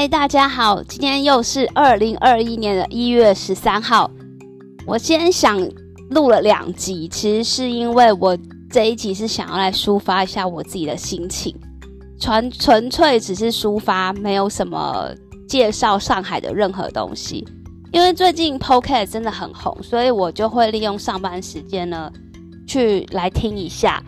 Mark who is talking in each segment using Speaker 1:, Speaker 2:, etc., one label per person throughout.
Speaker 1: 嗨，大家好，今天又是二零二一年的一月十三号。我今天想录了两集，其实是因为我这一集是想要来抒发一下我自己的心情，纯纯粹只是抒发，没有什么介绍上海的任何东西。因为最近 Podcast 真的很红，所以我就会利用上班时间呢，去来听一下，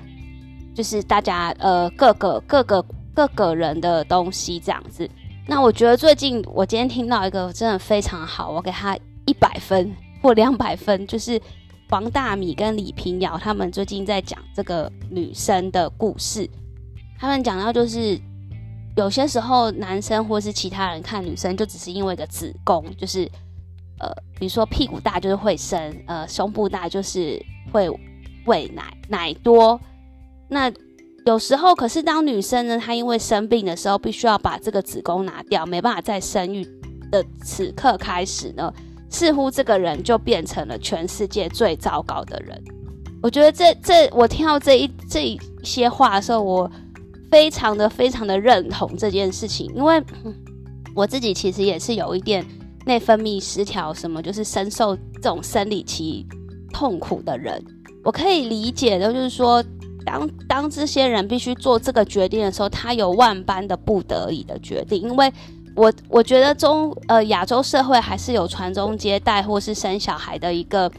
Speaker 1: 就是大家呃各个各个各个人的东西这样子。那我觉得最近我今天听到一个真的非常好，我给他一百分或两百分，就是王大米跟李平遥他们最近在讲这个女生的故事。他们讲到就是有些时候男生或是其他人看女生，就只是因为一个子宫，就是呃，比如说屁股大就是会生，呃，胸部大就是会喂奶，奶多，那。有时候，可是当女生呢，她因为生病的时候，必须要把这个子宫拿掉，没办法再生育的此刻开始呢，似乎这个人就变成了全世界最糟糕的人。我觉得这这，我听到这一这一些话的时候，我非常的非常的认同这件事情，因为我自己其实也是有一点内分泌失调，什么就是深受这种生理期痛苦的人，我可以理解的，就是说。当当这些人必须做这个决定的时候，他有万般的不得已的决定。因为我我觉得中呃亚洲社会还是有传宗接代或是生小孩的一个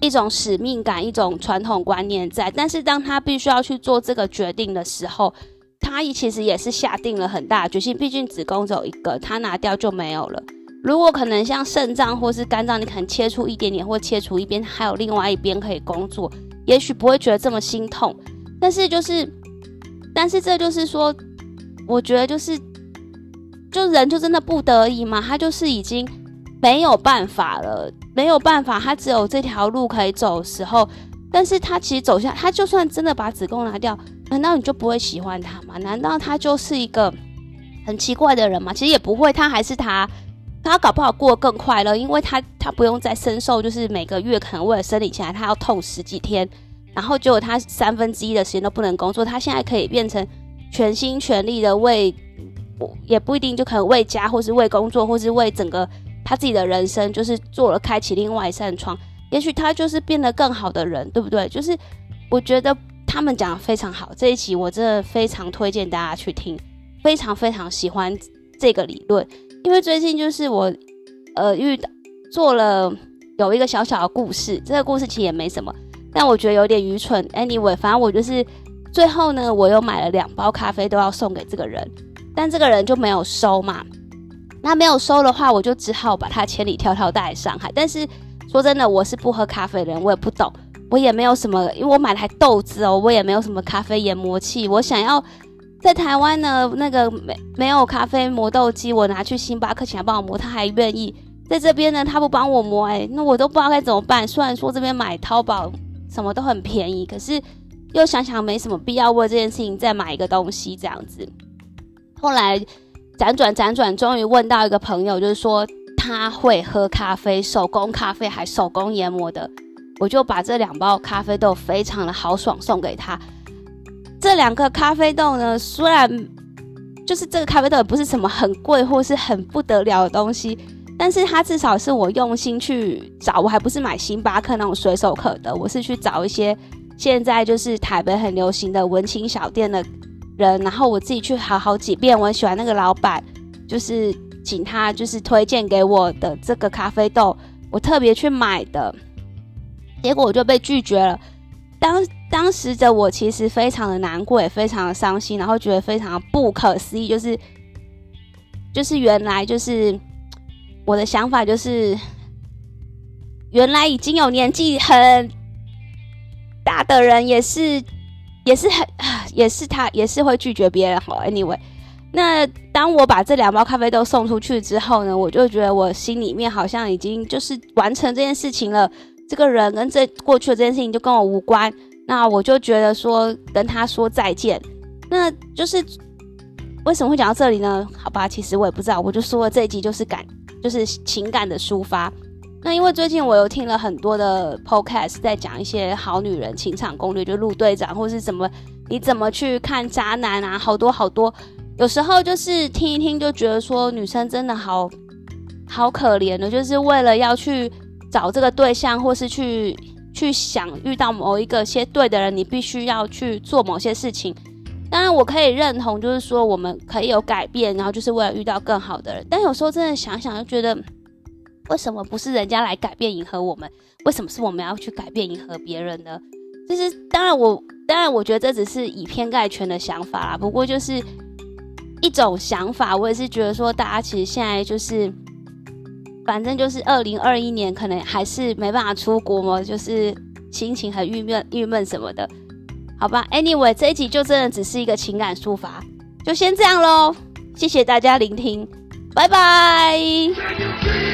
Speaker 1: 一种使命感、一种传统观念在。但是当他必须要去做这个决定的时候，他其实也是下定了很大决心。毕竟子宫只有一个，他拿掉就没有了。如果可能像肾脏或是肝脏，你可能切除一点点或切除一边，还有另外一边可以工作，也许不会觉得这么心痛。但是就是，但是这就是说，我觉得就是，就人就真的不得已嘛，他就是已经没有办法了，没有办法，他只有这条路可以走的时候，但是他其实走下，他就算真的把子宫拿掉，难道你就不会喜欢他吗？难道他就是一个很奇怪的人吗？其实也不会，他还是他，他搞不好过得更快乐，因为他他不用再深受，就是每个月可能为了生理期来，他要痛十几天。然后结果他三分之一的时间都不能工作，他现在可以变成全心全力的为，也不一定就可能为家，或是为工作，或是为整个他自己的人生，就是做了开启另外一扇窗。也许他就是变得更好的人，对不对？就是我觉得他们讲的非常好，这一期我真的非常推荐大家去听，非常非常喜欢这个理论，因为最近就是我呃遇到做了有一个小小的故事，这个故事其实也没什么。但我觉得有点愚蠢。Anyway，反正我就是最后呢，我又买了两包咖啡，都要送给这个人，但这个人就没有收嘛。那没有收的话，我就只好把他千里迢迢带来上海。但是说真的，我是不喝咖啡的人，我也不懂，我也没有什么，因为我买了台豆子哦，我也没有什么咖啡研磨器。我想要在台湾呢，那个没没有咖啡磨豆机，我拿去星巴克请他帮我磨，他还愿意。在这边呢，他不帮我磨，哎，那我都不知道该怎么办。虽然说这边买淘宝。什么都很便宜，可是又想想没什么必要为这件事情再买一个东西这样子。后来辗转辗转，终于问到一个朋友，就是说他会喝咖啡，手工咖啡还手工研磨的，我就把这两包咖啡豆非常的豪爽送给他。这两个咖啡豆呢，虽然就是这个咖啡豆也不是什么很贵或是很不得了的东西。但是它至少是我用心去找，我还不是买星巴克那种随手可得，我是去找一些现在就是台北很流行的文青小店的人，然后我自己去好好几遍，我很喜欢那个老板，就是请他就是推荐给我的这个咖啡豆，我特别去买的，结果我就被拒绝了。当当时的我其实非常的难过，也非常的伤心，然后觉得非常不可思议，就是就是原来就是。我的想法就是，原来已经有年纪很大的人也是，也是很，也是他也是会拒绝别人。好，Anyway，那当我把这两包咖啡豆送出去之后呢，我就觉得我心里面好像已经就是完成这件事情了。这个人跟这过去的这件事情就跟我无关。那我就觉得说跟他说再见。那就是为什么会讲到这里呢？好吧，其实我也不知道。我就说了这一集就是感。就是情感的抒发。那因为最近我又听了很多的 podcast，在讲一些好女人情场攻略，就陆队长或是怎么，你怎么去看渣男啊？好多好多。有时候就是听一听就觉得说女生真的好好可怜的，就是为了要去找这个对象，或是去去想遇到某一个些对的人，你必须要去做某些事情。当然，我可以认同，就是说我们可以有改变，然后就是为了遇到更好的人。但有时候真的想想，就觉得为什么不是人家来改变迎合我们？为什么是我们要去改变迎合别人呢？就是当然，我当然我觉得这只是以偏概全的想法啦。不过就是一种想法，我也是觉得说，大家其实现在就是，反正就是二零二一年，可能还是没办法出国嘛，就是心情很郁闷、郁闷什么的。好吧，Anyway，这一集就真的只是一个情感抒发，就先这样喽。谢谢大家聆听，拜拜。